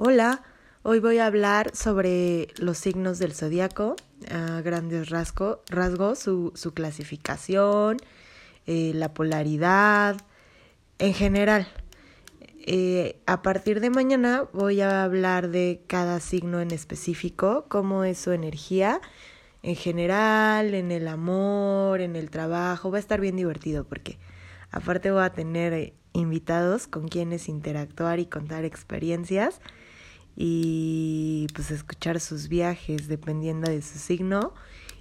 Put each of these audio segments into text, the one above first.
Hola, hoy voy a hablar sobre los signos del zodiaco, a grandes rasgos, su, su, clasificación, eh, la polaridad, en general. Eh, a partir de mañana voy a hablar de cada signo en específico, cómo es su energía en general, en el amor, en el trabajo. Va a estar bien divertido porque aparte voy a tener invitados con quienes interactuar y contar experiencias y pues escuchar sus viajes dependiendo de su signo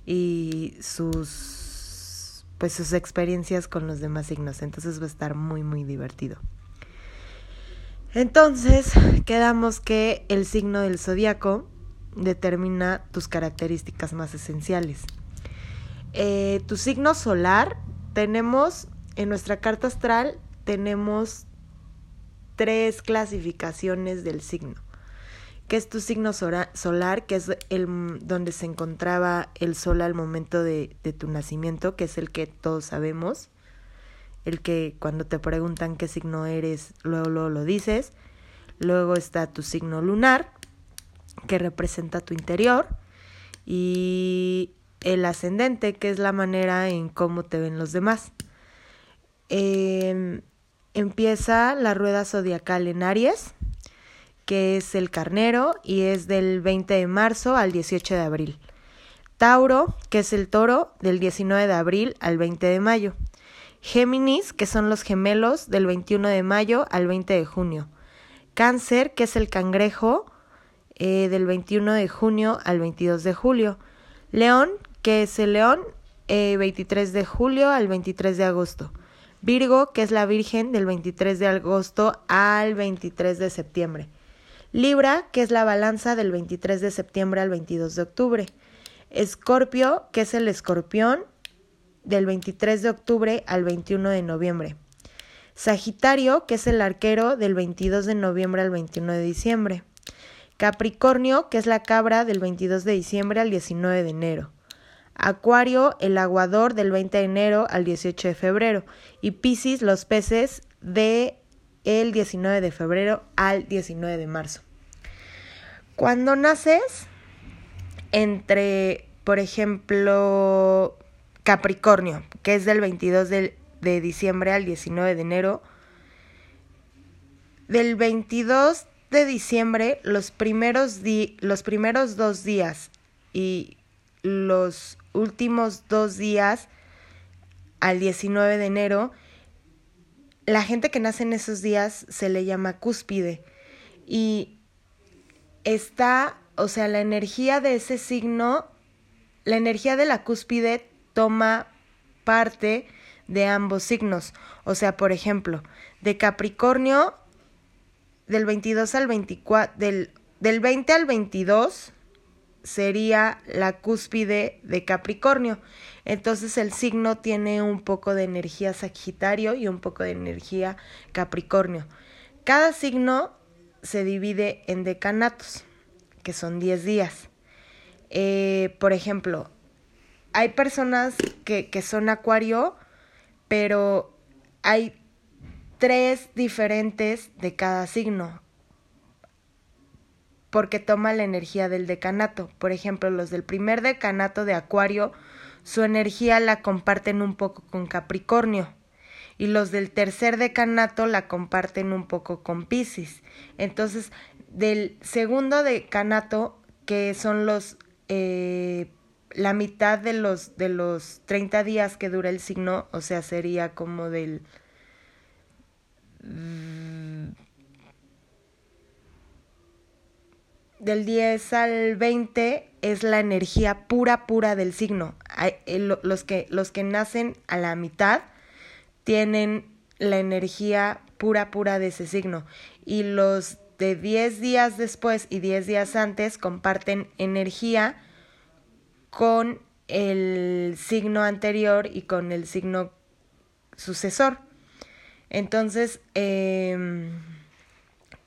y sus pues sus experiencias con los demás signos. Entonces va a estar muy muy divertido. Entonces, quedamos que el signo del zodiaco determina tus características más esenciales. Eh, tu signo solar, tenemos en nuestra carta astral, tenemos tres clasificaciones del signo que es tu signo solar, que es el donde se encontraba el sol al momento de, tu nacimiento, que es el que todos sabemos, el que cuando te preguntan qué signo eres, luego, luego lo dices. Luego está tu signo lunar, que representa tu interior, y el ascendente, que es la manera en cómo te ven los demás. Em, empieza la rueda zodiacal en Aries que es el carnero y es del 20 de marzo al 18 de abril. Tauro, que es el toro, del 19 de abril al 20 de mayo. Géminis, que son los gemelos, del 21 de mayo al 20 de junio. Cáncer, que es el cangrejo, eh, del 21 de junio al 22 de julio. León, que es el león, eh, 23 de julio al 23 de agosto. Virgo, que es la Virgen, del 23 de agosto al 23 de septiembre. Libra, que es la balanza del 23 de septiembre al 22 de octubre. Escorpio, que es el escorpión, del 23 de octubre al 21 de noviembre. Sagitario, que es el arquero, del 22 de noviembre al 21 de diciembre. Capricornio, que es la cabra, del 22 de diciembre al 19 de enero. Acuario, el aguador, del 20 de enero al 18 de febrero. Y Piscis, los peces, de el 19 de febrero al 19 de marzo. Cuando naces, entre, por ejemplo, Capricornio, que es del 22 de, diciembre al 19 de enero, del 22 de diciembre, los primeros, los primeros dos días y los últimos dos días al 19 de enero, la gente que nace en esos días se le llama cúspide y está, o sea, la energía de ese signo, la energía de la cúspide toma parte de ambos signos. O sea, por ejemplo, de Capricornio, del 22 al 24, del, del 20 al 22 sería la cúspide de Capricornio. Entonces el signo tiene un poco de energía Sagitario y un poco de energía Capricornio. Cada signo se divide en decanatos, que son 10 días. Eh, por ejemplo, hay personas que, que son acuario, pero hay tres diferentes de cada signo porque toma la energía del decanato. Por ejemplo, los del primer decanato de Acuario, su energía la comparten un poco con Capricornio. Y los del tercer decanato la comparten un poco con Pisces. Entonces, del segundo decanato, que son los eh, la mitad de los de los 30 días que dura el signo, o sea, sería como del del 10 al 20 es la energía pura, pura del signo. Eh, los que, los que nacen a la mitad tienen la energía pura, pura de ese signo. Y los de 10 días después y 10 días antes comparten energía con el signo anterior y con el signo sucesor. Entonces, eh,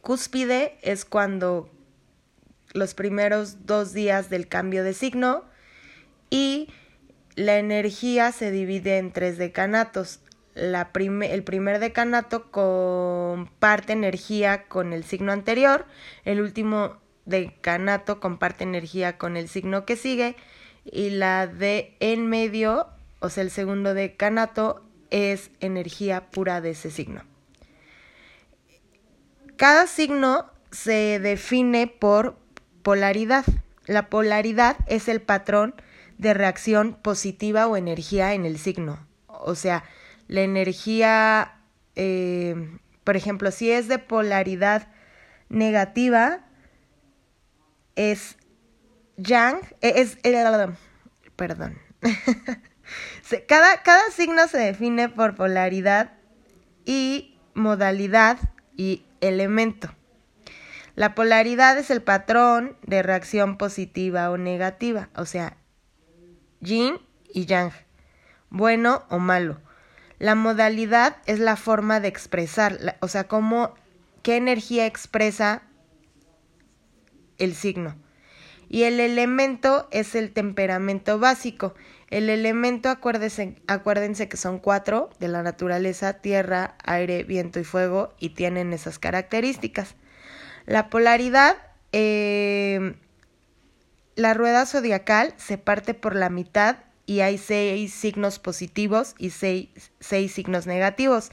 cúspide es cuando los primeros dos días del cambio de signo y la energía se divide en tres decanatos. la el primer decanato comparte energía con el signo anterior, el último decanato comparte energía con el signo que sigue y la de en medio, o sea, el segundo decanato es energía pura de ese signo. Cada signo se define por polaridad. La polaridad es el patrón de reacción positiva o energía en el signo. O sea, la energía, eh, por ejemplo, si es de polaridad negativa, es yang, eh, es, eh, perdón. cada, cada signo se define por polaridad y modalidad y elemento. La polaridad es el patrón de reacción positiva o negativa, o sea, yin y yang, bueno o malo. La modalidad es la forma de expresar, o sea, cómo, qué energía expresa el signo. Y el elemento es el temperamento básico. El elemento, acuérdense, acuérdense que son cuatro de la naturaleza, tierra, aire, viento y fuego, y tienen esas características. La polaridad, eh, la rueda zodiacal se parte por la mitad y hay seis signos positivos y seis, seis signos negativos.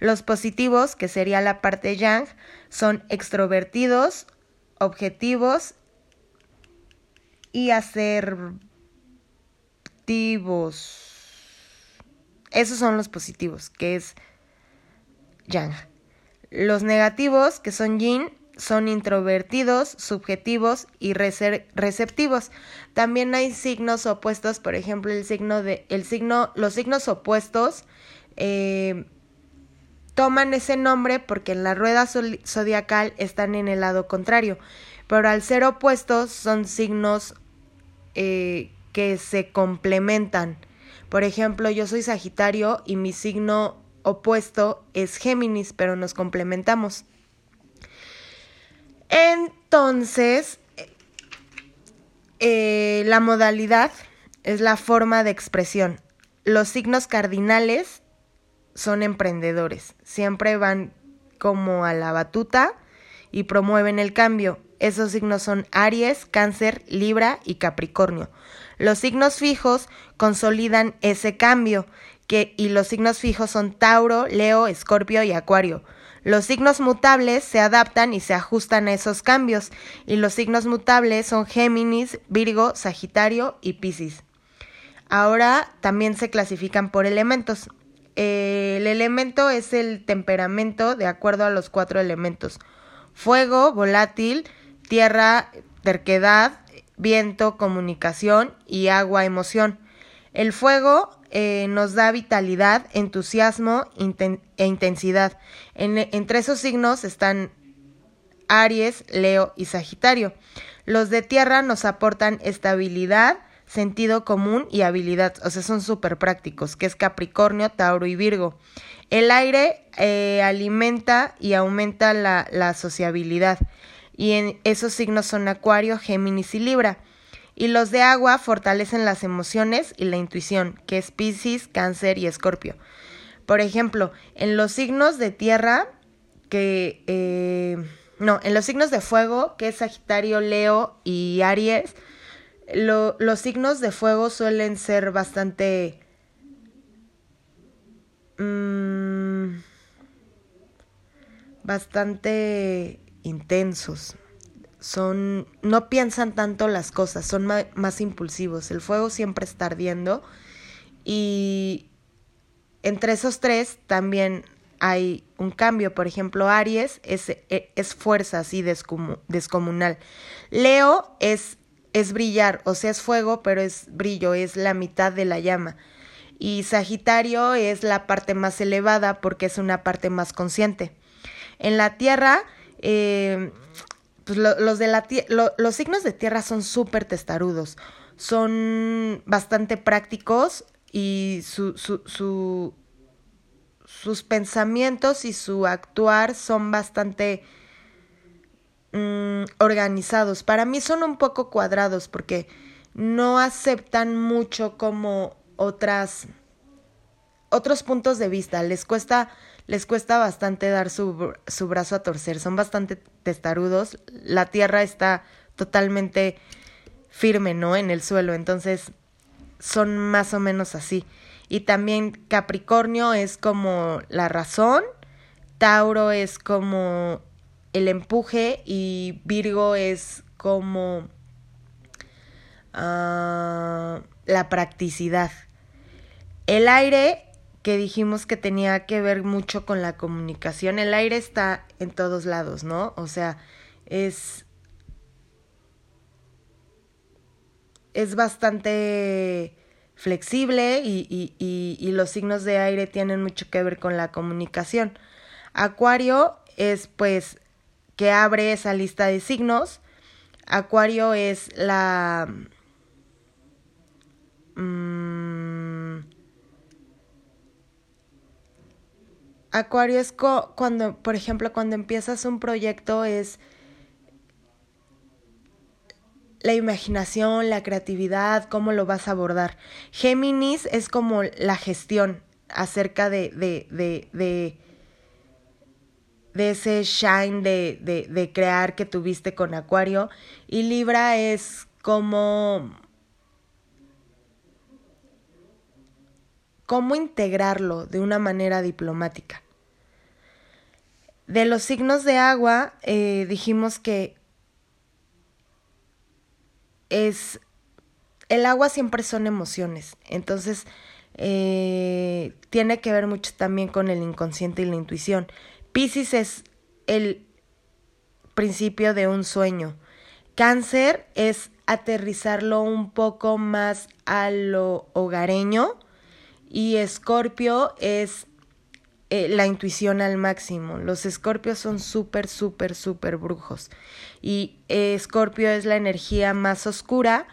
Los positivos, que sería la parte yang, son extrovertidos, objetivos y asertivos. Esos son los positivos, que es yang. Los negativos, que son yin, son introvertidos, subjetivos y receptivos. También hay signos opuestos, por ejemplo, el signo de, el signo, los signos opuestos eh, toman ese nombre porque en la rueda zodiacal están en el lado contrario, pero al ser opuestos son signos eh, que se complementan. Por ejemplo, yo soy Sagitario y mi signo opuesto es Géminis, pero nos complementamos. Entonces, eh, la modalidad es la forma de expresión. Los signos cardinales son emprendedores, siempre van como a la batuta y promueven el cambio. Esos signos son Aries, Cáncer, Libra y Capricornio. Los signos fijos consolidan ese cambio, que, y los signos fijos son Tauro, Leo, Escorpio y Acuario. Los signos mutables se adaptan y se ajustan a esos cambios, y los signos mutables son Géminis, Virgo, Sagitario y Piscis. Ahora también se clasifican por elementos. el elemento es el temperamento de acuerdo a los cuatro elementos. Fuego, volátil, tierra, terquedad, viento, comunicación y agua, emoción. El fuego eh, nos da vitalidad, entusiasmo e intensidad. entre esos signos están Aries, Leo y Sagitario. Los de tierra nos aportan estabilidad, sentido común y habilidad, o sea, son súper prácticos, que es Capricornio, Tauro y Virgo. El aire eh, alimenta y aumenta la, la sociabilidad, y en esos signos son Acuario, Géminis y Libra y los de agua fortalecen las emociones y la intuición, que es Pisces, Cáncer y Escorpio. Por ejemplo, en los signos de tierra, que... Eh, no, en los signos de fuego, que es Sagitario, Leo y Aries, los signos de fuego suelen ser bastante... Mm, bastante intensos son no piensan tanto las cosas, son más impulsivos. El fuego siempre está ardiendo y entre esos tres también hay un cambio. Por ejemplo, Aries es, e, es fuerza así descomunal. Leo es, es brillar, o sea, es fuego, pero es brillo, es la mitad de la llama. Y Sagitario es la parte más elevada porque es una parte más consciente. En la Tierra, eh, pues los, de la los signos de tierra son súper testarudos, son bastante prácticos y su, su, su, sus pensamientos y su actuar son bastante mm, organizados. Para mí son un poco cuadrados porque no aceptan mucho como otras otros puntos de vista, les cuesta, les cuesta bastante dar su, su brazo a torcer, son bastante testarudos, la tierra está totalmente firme, ¿no? En el suelo, entonces son más o menos así. Y también Capricornio es como la razón, Tauro es como el empuje y Virgo es como uh, la practicidad. El aire, que dijimos que tenía que ver mucho con la comunicación, el aire está en todos lados, ¿no? O sea, es... es bastante flexible y, y, y, y, los signos de aire tienen mucho que ver con la comunicación. Acuario es pues que abre esa lista de signos. Acuario es la... Mm, Acuario es cuando, por ejemplo, cuando empiezas un proyecto es la imaginación, la creatividad, cómo lo vas a abordar. Géminis es como la gestión acerca de, de, de, de, ese shine de, de, de crear que tuviste con Acuario. Y Libra es como... cómo integrarlo de una manera diplomática. De los signos de agua, eh, dijimos que es el agua siempre son emociones, entonces eh, tiene que ver mucho también con el inconsciente y la intuición. Pisces es el principio de un sueño. Cáncer es aterrizarlo un poco más a lo hogareño y Escorpio es eh, la intuición al máximo. Los escorpios son súper, súper, súper brujos. Y eh, escorpio es la energía más oscura.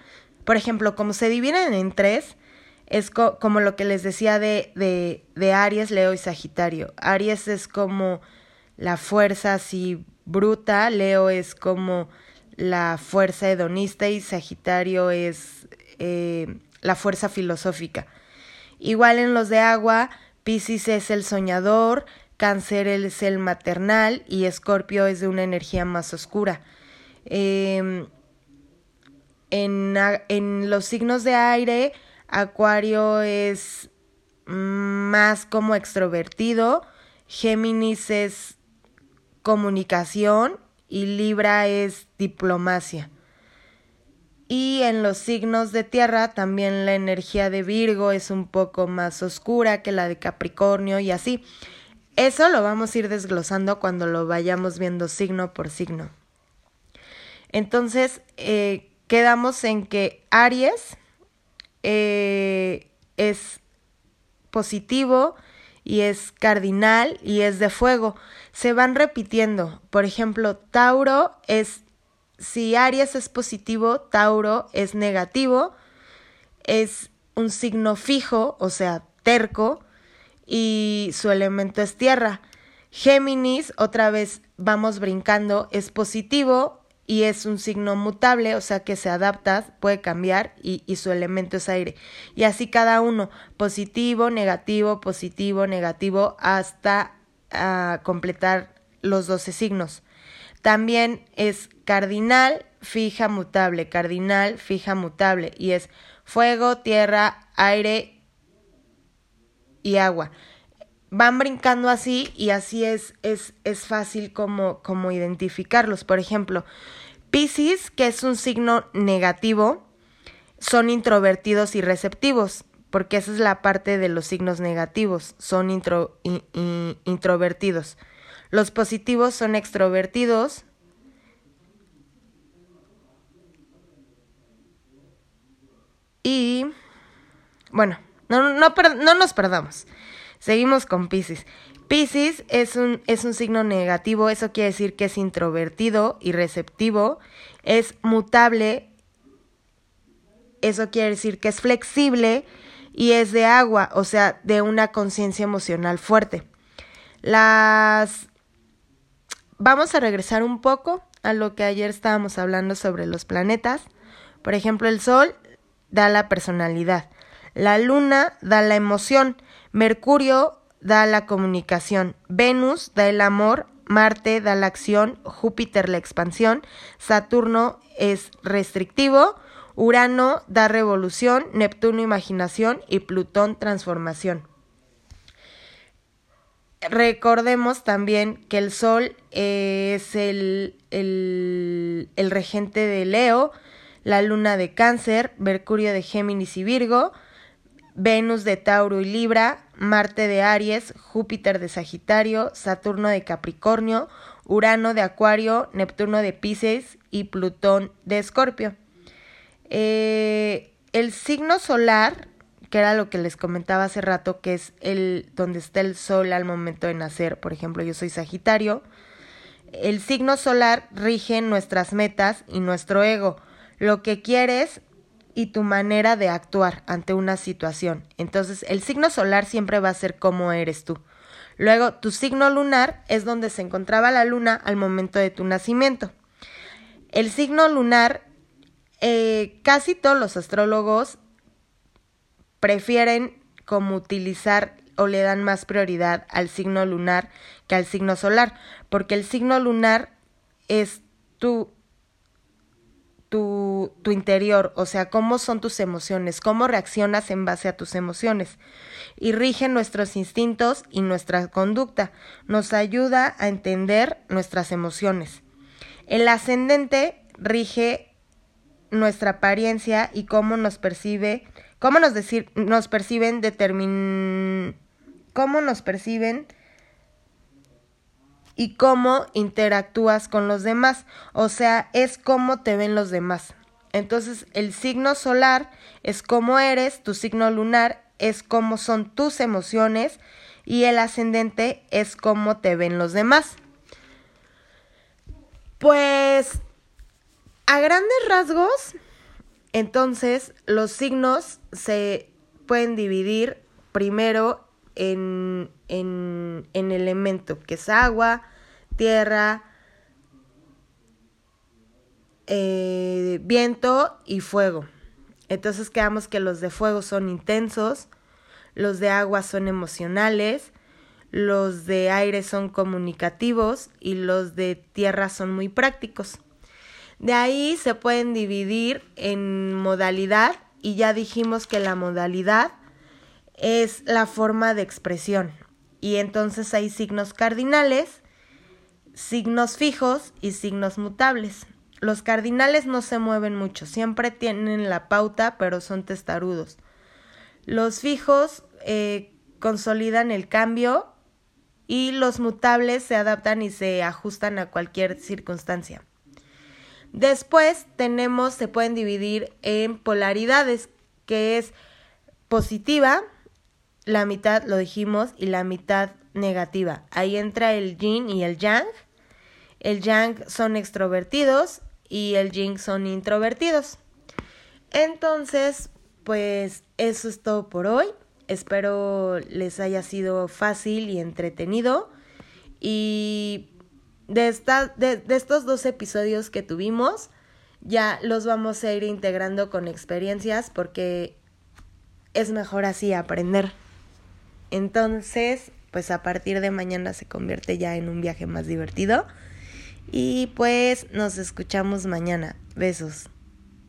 Por ejemplo, como se dividen en tres, es como lo que les decía de, de, de Aries, Leo y Sagitario. Aries es como la fuerza así bruta, Leo es como la fuerza hedonista y Sagitario es eh, la fuerza filosófica. Igual en los de agua, Piscis es el soñador, Cáncer es el maternal y Escorpio es de una energía más oscura. Eh, en, en los signos de aire, Acuario es más como extrovertido, Géminis es comunicación y Libra es diplomacia. Y en los signos de tierra también la energía de Virgo es un poco más oscura que la de Capricornio y así. Eso lo vamos a ir desglosando cuando lo vayamos viendo signo por signo. Entonces, eh, quedamos en que Aries eh, es positivo y es cardinal y es de fuego. Se van repitiendo. Por ejemplo, Tauro es si Aries es positivo, Tauro es negativo, es un signo fijo, o sea, terco, y su elemento es tierra. Géminis, otra vez vamos brincando, es positivo y es un signo mutable, o sea que se adapta, puede cambiar y, y su elemento es aire. Y así cada uno, positivo, negativo, positivo, negativo, hasta uh, completar los 12 signos. También es cardinal, fija, mutable, cardinal, fija, mutable. Y es fuego, tierra, aire y agua. Van brincando así y así es, es, es fácil como, como identificarlos. Por ejemplo, Pisces, que es un signo negativo, son introvertidos y receptivos, porque esa es la parte de los signos negativos, son intro, introvertidos. Los positivos son extrovertidos. Y bueno, no, no, no nos perdamos. Seguimos con Pisces. Pisces es un, es un signo negativo, eso quiere decir que es introvertido y receptivo, es mutable, eso quiere decir que es flexible y es de agua, o sea, de una conciencia emocional fuerte. Las vamos a regresar un poco a lo que ayer estábamos hablando sobre los planetas. Por ejemplo, el Sol da la personalidad, la Luna da la emoción, Mercurio da la comunicación, Venus da el amor, Marte da la acción, Júpiter la expansión, Saturno es restrictivo, Urano da revolución, Neptuno imaginación y Plutón transformación. Recordemos también que el Sol es el, el, regente de Leo, la Luna de Cáncer, Mercurio de Géminis y Virgo, Venus de Tauro y Libra, Marte de Aries, Júpiter de Sagitario, Saturno de Capricornio, Urano de Acuario, Neptuno de Pisces y Plutón de Escorpio. Eh, el signo solar, que era lo que les comentaba hace rato, que es el donde está el sol al momento de nacer, por ejemplo, yo soy Sagitario, el signo solar rige nuestras metas y nuestro ego, lo que quieres y tu manera de actuar ante una situación. Entonces, el signo solar siempre va a ser como eres tú. Luego, tu signo lunar es donde se encontraba la luna al momento de tu nacimiento. El signo lunar eh, casi todos los astrólogos prefieren como utilizar o le dan más prioridad al signo lunar que al signo solar, porque el signo lunar es tu, tu, tu interior, o sea, cómo son tus emociones, cómo reaccionas en base a tus emociones, y rige nuestros instintos y nuestra conducta, nos ayuda a entender nuestras emociones. El ascendente rige nuestra apariencia y cómo nos percibe, cómo nos decir, nos perciben determin, cómo nos perciben y cómo interactúas con los demás, o sea, es cómo te ven los demás. Entonces, el signo solar es cómo eres, tu signo lunar es cómo son tus emociones y el ascendente es cómo te ven los demás. Pues a grandes rasgos, entonces los signos se pueden dividir primero en, en, en elemento, que es agua, tierra, eh, viento y fuego. Entonces quedamos que los de fuego son intensos, los de agua son emocionales, los de aire son comunicativos y los de tierra son muy prácticos. De ahí se pueden dividir en modalidad y ya dijimos que la modalidad es la forma de expresión. Y entonces hay signos cardinales, signos fijos y signos mutables. Los cardinales no se mueven mucho, siempre tienen la pauta, pero son testarudos. Los fijos eh, consolidan el cambio y los mutables se adaptan y se ajustan a cualquier circunstancia. Después tenemos, se pueden dividir en polaridades, que es positiva, la mitad lo dijimos, y la mitad negativa. Ahí entra el yin y el yang. El yang son extrovertidos y el yin son introvertidos. Entonces, pues eso es todo por hoy. Espero les haya sido fácil y entretenido. Y de, esta, de, estos dos episodios que tuvimos, ya los vamos a ir integrando con experiencias porque es mejor así aprender. Entonces, pues a partir de mañana se convierte ya en un viaje más divertido. Y pues nos escuchamos mañana. Besos.